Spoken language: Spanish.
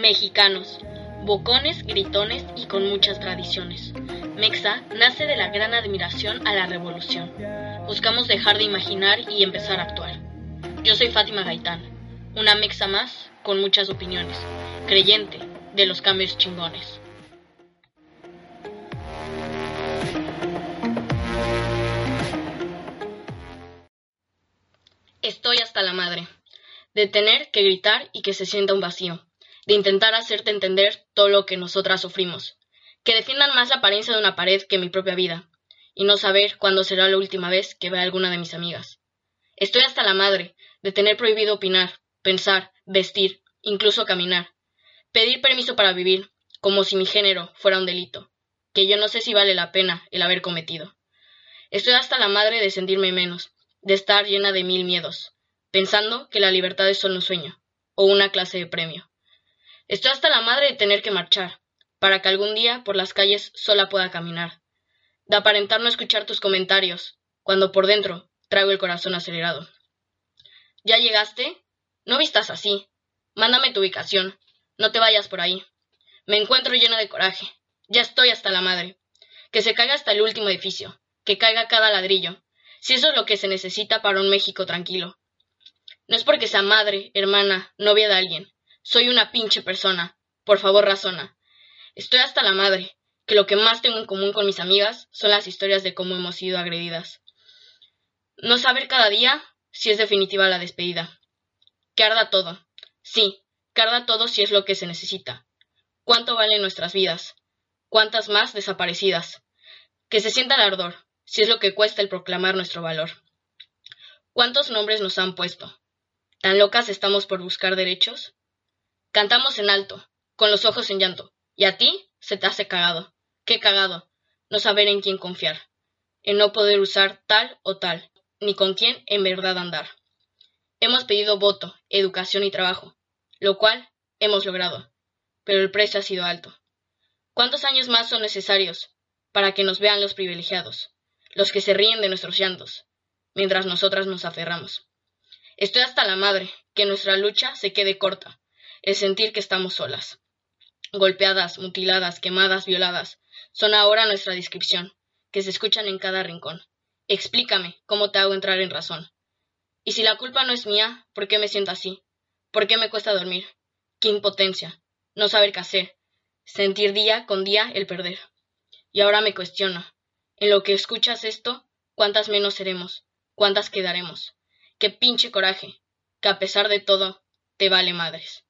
Mexicanos, bocones, gritones y con muchas tradiciones. Mexa nace de la gran admiración a la revolución. Buscamos dejar de imaginar y empezar a actuar. Yo soy Fátima Gaitán, una mexa más con muchas opiniones, creyente de los cambios chingones. Estoy hasta la madre, de tener que gritar y que se sienta un vacío, de intentar hacerte entender todo lo que nosotras sufrimos, que defiendan más la apariencia de una pared que mi propia vida, y no saber cuándo será la última vez que vea a alguna de mis amigas. Estoy hasta la madre de tener prohibido opinar, pensar, vestir, incluso caminar, pedir permiso para vivir, como si mi género fuera un delito, que yo no sé si vale la pena el haber cometido. Estoy hasta la madre de sentirme menos, de estar llena de mil miedos, pensando que la libertad es solo un sueño, o una clase de premio. Estoy hasta la madre de tener que marchar, para que algún día por las calles sola pueda caminar, de aparentar no escuchar tus comentarios, cuando por dentro traigo el corazón acelerado. ¿Ya llegaste? No vistas así. Mándame tu ubicación. No te vayas por ahí. Me encuentro llena de coraje. Ya estoy hasta la madre. Que se caiga hasta el último edificio. Que caiga cada ladrillo si eso es lo que se necesita para un México tranquilo. No es porque sea madre, hermana, novia de alguien. Soy una pinche persona. Por favor, razona. Estoy hasta la madre, que lo que más tengo en común con mis amigas son las historias de cómo hemos sido agredidas. No saber cada día si es definitiva la despedida. Que arda todo. Sí, que arda todo si es lo que se necesita. ¿Cuánto valen nuestras vidas? ¿Cuántas más desaparecidas? Que se sienta el ardor, si es lo que cuesta el proclamar nuestro valor. ¿Cuántos nombres nos han puesto? ¿Tan locas estamos por buscar derechos? Cantamos en alto, con los ojos en llanto, y a ti se te hace cagado. Qué cagado, no saber en quién confiar, en no poder usar tal o tal, ni con quién en verdad andar. Hemos pedido voto, educación y trabajo, lo cual hemos logrado, pero el precio ha sido alto. ¿Cuántos años más son necesarios para que nos vean los privilegiados? los que se ríen de nuestros llantos, mientras nosotras nos aferramos. Estoy hasta la madre, que nuestra lucha se quede corta, el sentir que estamos solas. Golpeadas, mutiladas, quemadas, violadas, son ahora nuestra descripción, que se escuchan en cada rincón. Explícame cómo te hago entrar en razón. Y si la culpa no es mía, ¿por qué me siento así? ¿Por qué me cuesta dormir? Qué impotencia, no saber qué hacer, sentir día con día el perder. Y ahora me cuestiono, en lo que escuchas esto, ¿cuántas menos seremos? ¿Cuántas quedaremos? Qué pinche coraje, que a pesar de todo, te vale madres.